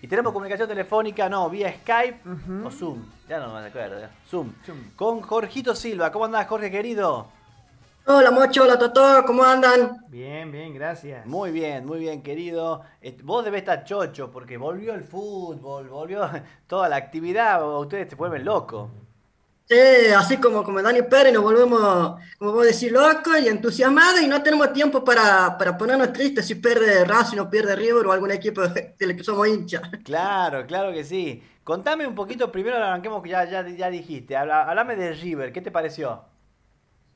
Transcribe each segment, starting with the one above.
Y tenemos comunicación telefónica, no, vía Skype o Zoom, ya no me acuerdo, Zoom. Con Jorgito Silva. ¿Cómo andás, Jorge querido? Hola Mocho, hola Toto, ¿cómo andan? Bien, bien, gracias. Muy bien, muy bien, querido. Vos debes estar chocho porque volvió el fútbol, volvió toda la actividad, ustedes se vuelven locos. Sí, así como, como Dani Pérez nos volvemos, como vos decís, locos y entusiasmados y no tenemos tiempo para, para ponernos tristes si pierde Racing o pierde River o algún equipo del que somos hinchas. Claro, claro que sí. Contame un poquito, primero arranquemos que ya, ya, ya dijiste, hablame de River, ¿qué te pareció?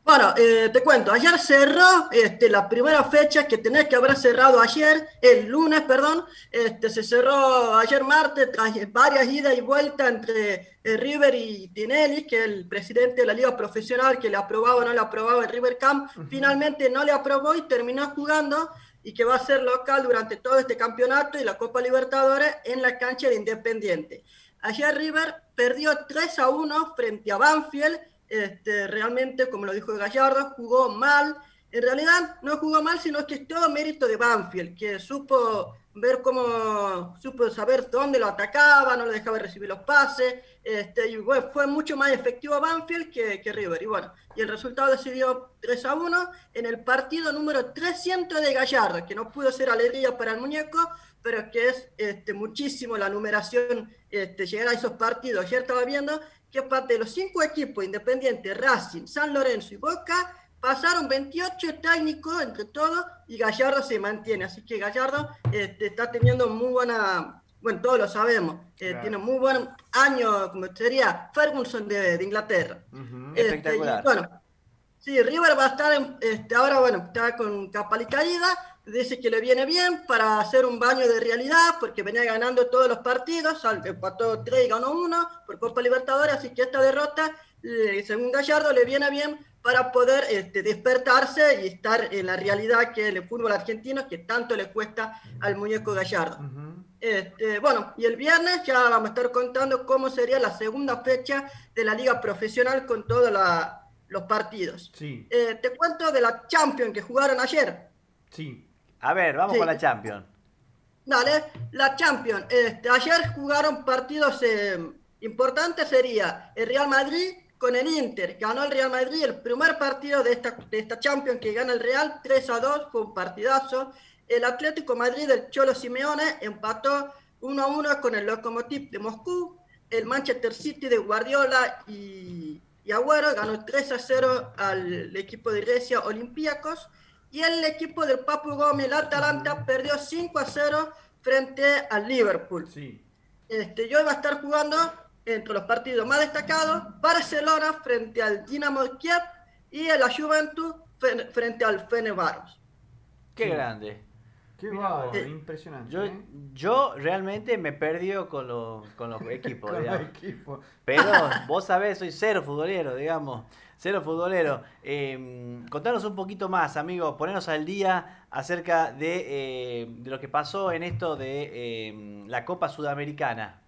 Bueno, eh, te cuento, ayer cerró este, la primera fecha que tenés que haber cerrado ayer, el lunes, perdón, este, se cerró ayer martes tras varias idas y vueltas entre eh, River y Tinelli, que el presidente de la liga profesional que le aprobaba o no le aprobaba el River Camp, finalmente no le aprobó y terminó jugando y que va a ser local durante todo este campeonato y la Copa Libertadores en la cancha de Independiente. Ayer River perdió 3 a 1 frente a Banfield este, realmente, como lo dijo Gallardo, jugó mal. En realidad no jugó mal, sino que es todo mérito de Banfield, que supo ver cómo, supo saber dónde lo atacaba, no le dejaba recibir los pases, este, y fue mucho más efectivo Banfield que, que, River. Y bueno, y el resultado decidió 3 a 1 en el partido número 300 de Gallardo, que no pudo ser alegría para el muñeco, pero que es este, muchísimo la numeración, este, llegar a esos partidos. Ayer estaba viendo que parte de los cinco equipos independientes, Racing, San Lorenzo y Boca, pasaron 28 técnicos entre todos y Gallardo se mantiene. Así que Gallardo este, está teniendo muy buena, bueno, todos lo sabemos, eh, tiene muy buen año, como sería Ferguson de, Inglaterra. Este, Espectacular. bueno, sí, River va a estar, este, ahora, bueno, está con capa y caída dice que le viene bien para hacer un baño de realidad, porque venía ganando todos los partidos, empató 3 y ganó 1 por Copa Libertadores, así que esta derrota, según Gallardo, le viene bien para poder este, despertarse y estar en la realidad que es el fútbol argentino, que tanto le cuesta al muñeco Gallardo. este, bueno, y el viernes ya vamos a estar contando cómo sería la segunda fecha de la liga profesional con todos los partidos. Sí. Eh, te cuento de la Champions que jugaron ayer. Sí. A ver, vamos con la Champions. Dale, la Champions. Este, ayer jugaron partidos eh, importantes, sería el Real Madrid con el Inter. Ganó el Real Madrid el primer partido de esta, de esta Champions que gana el Real, 3 a 2, fue un partidazo. El Atlético Madrid del Cholo Simeone empató 1 a 1 con el Lokomotiv de Moscú. El Manchester City de Guardiola y, y Agüero ganó 3 a 0 al equipo de Grecia Olympiacos y el equipo del Papu Gómez, el Atalanta, perdió 5 a 0 frente al Liverpool. Sí. Este, yo iba a estar jugando entre los partidos más destacados, Barcelona frente al Dinamo Kiev y la Juventus frente al Fenerbahce. Qué grande. Qué guau, impresionante. Yo, ¿eh? yo realmente me perdió con, con los equipos. con los equipos. Pero vos sabés, soy cero futbolero, digamos. Cero futbolero. Eh, contanos un poquito más, amigos, ponernos al día acerca de, eh, lo que pasó en esto de em, la Copa Sudamericana.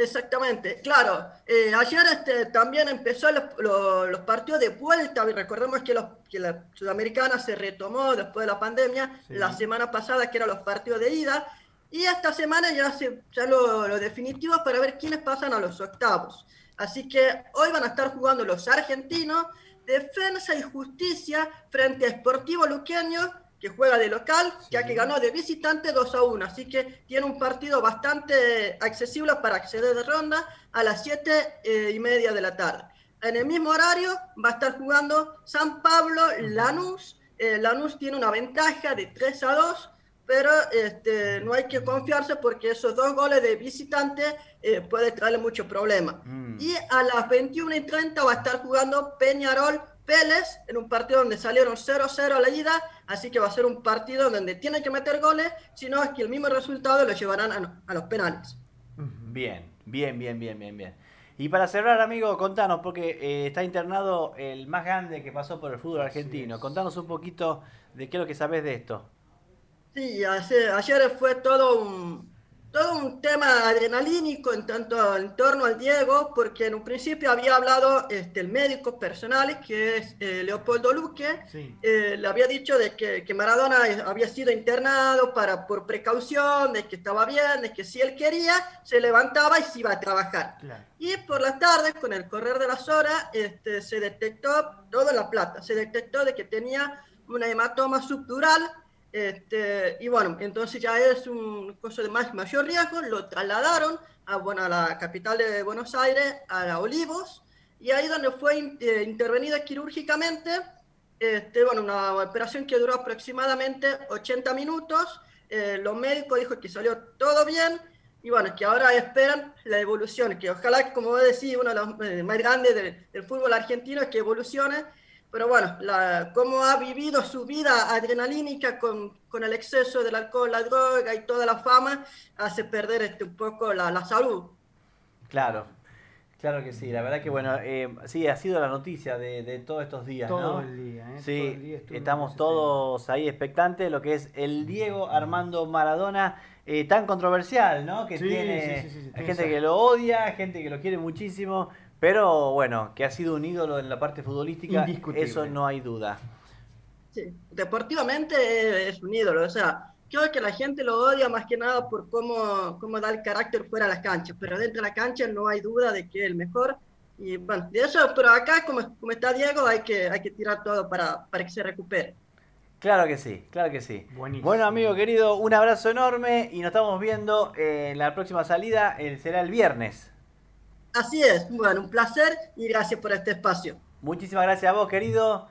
Exactamente, claro. Eh, ayer este, también empezó los, partidos de vuelta. Recordemos que, que, la Sudamericana se retomó después de la pandemia, la semana pasada que eran los partidos de ida. Y esta semana ya, se, ya lo, lo definitivo para ver quiénes pasan a los octavos. Así que hoy van a estar jugando los argentinos, Defensa y Justicia frente a Sportivo Luqueño, que juega de local, ya que ganó de visitante 2 a 1. Así que tiene un partido bastante accesible para acceder de ronda a las 7 eh, y media de la tarde. En el mismo horario va a estar jugando San Pablo Lanús. Eh, Lanús tiene una ventaja de 3 a 2 pero este, no hay que confiarse porque esos dos goles de visitante eh, puede traerle mucho problema. Mm. Y a las 21 y 30 va a estar jugando Peñarol Vélez en un partido donde salieron 0-0 a la ida, así que va a ser un partido donde tienen que meter goles, si no es que el mismo resultado lo llevarán a, los penales. Bien, bien, bien, bien, bien, bien. Y para cerrar, amigo, contanos, porque eh, está internado el más grande que pasó por el fútbol argentino. Contanos un poquito de qué es lo que sabes de esto. Sí, ayer, fue todo un, todo un tema adrenalínico en tanto en torno al Diego, porque en un principio había hablado este, el médico personal, que es eh, Leopoldo Luque, Sí. eh, le había dicho de que, que Maradona había sido internado para, por precaución, de que estaba bien, de que si él quería, se levantaba y se iba a trabajar. Claro. Y por las tardes, con el correr de las horas, este, se detectó, todo en la plata, se detectó de que tenía una hematoma subdural, este, y bueno, entonces ya es un cosa de más, mayor riesgo, lo trasladaron a, bueno, a la capital de Buenos Aires, a la Olivos, y ahí donde fue in- eh, intervenida quirúrgicamente, este, bueno, una operación que duró aproximadamente 80 minutos, eh, los médicos dijo que salió todo bien, y bueno, que ahora esperan la evolución, que ojalá, como vos decís, uno de los eh, más grandes del, fútbol argentino que evolucione, pero bueno, la, cómo ha vivido su vida adrenalínica con, con el exceso del alcohol, la droga y toda la fama, hace perder este, un poco la, la salud. Claro, claro que sí. La verdad que bueno, eh, sí, ha sido la noticia de, de todos estos días, Todo ¿no? el día, ¿eh? Todo Sí, el día estuvimos estamos todos ahí expectantes de lo que es el Diego Armando Maradona, eh, tan controversial, ¿no? Que Sí, tiene sí, sí, sí, sí, hay tiene gente que lo odia, gente que lo quiere muchísimo, pero bueno, que ha sido un ídolo en la parte futbolística, eso no hay duda. Sí, deportivamente es un ídolo, o sea, creo que la gente lo odia más que nada por cómo, cómo da el carácter fuera de las canchas, pero dentro de la cancha no hay duda de que es el mejor. Y bueno, de eso, pero acá, como, como está Diego, hay que, hay que tirar todo para, para que se recupere. Claro que sí, claro que sí. Buenísimo. Bueno, amigo querido, un abrazo enorme y nos estamos viendo en la próxima salida, eh, será el viernes. Así es, bueno, un placer y gracias por este espacio. Muchísimas gracias a vos, querido.